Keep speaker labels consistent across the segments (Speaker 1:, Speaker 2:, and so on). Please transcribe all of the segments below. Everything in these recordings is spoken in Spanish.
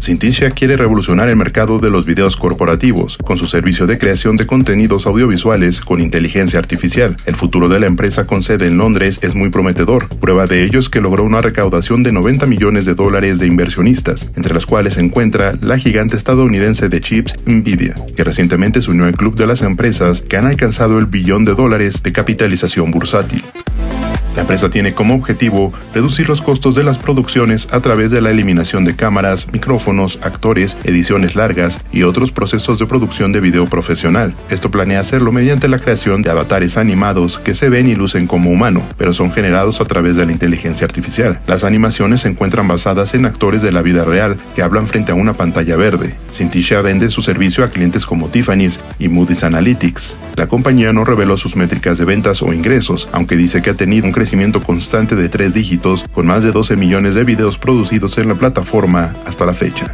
Speaker 1: Cinticia quiere revolucionar el mercado de los videos corporativos con su servicio de creación de contenidos audiovisuales con inteligencia artificial. El futuro de la empresa con sede en Londres es muy prometedor. Prueba de ello es que logró una recaudación de 90 millones de dólares de inversionistas, entre las cuales se encuentra la gigante estadounidense de chips Nvidia, que recientemente se unió al club de las empresas que han alcanzado el billón de dólares de capitalización bursátil. La empresa tiene como objetivo reducir los costos de las producciones a través de la eliminación de cámaras, micrófonos, actores, ediciones largas y otros procesos de producción de video profesional. Esto planea hacerlo mediante la creación de avatares animados que se ven y lucen como humano, pero son generados a través de la inteligencia artificial. Las animaciones se encuentran basadas en actores de la vida real que hablan frente a una pantalla verde. Cinticia vende su servicio a clientes como Tiffany's y Moody's Analytics. La compañía no reveló sus métricas de ventas o ingresos, aunque dice que ha tenido un crecimiento constante de tres dígitos con más de 12 millones de videos producidos en la plataforma hasta la fecha.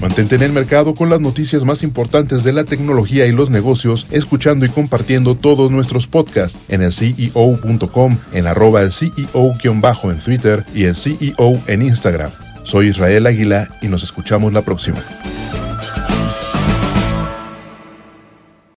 Speaker 1: Mantente en el mercado con las noticias más importantes de la tecnología y los negocios, escuchando y compartiendo todos nuestros podcasts en el CEO.com, en arroba el CEO-en Twitter y el CEO en Instagram. Soy Israel Águila y nos escuchamos la próxima.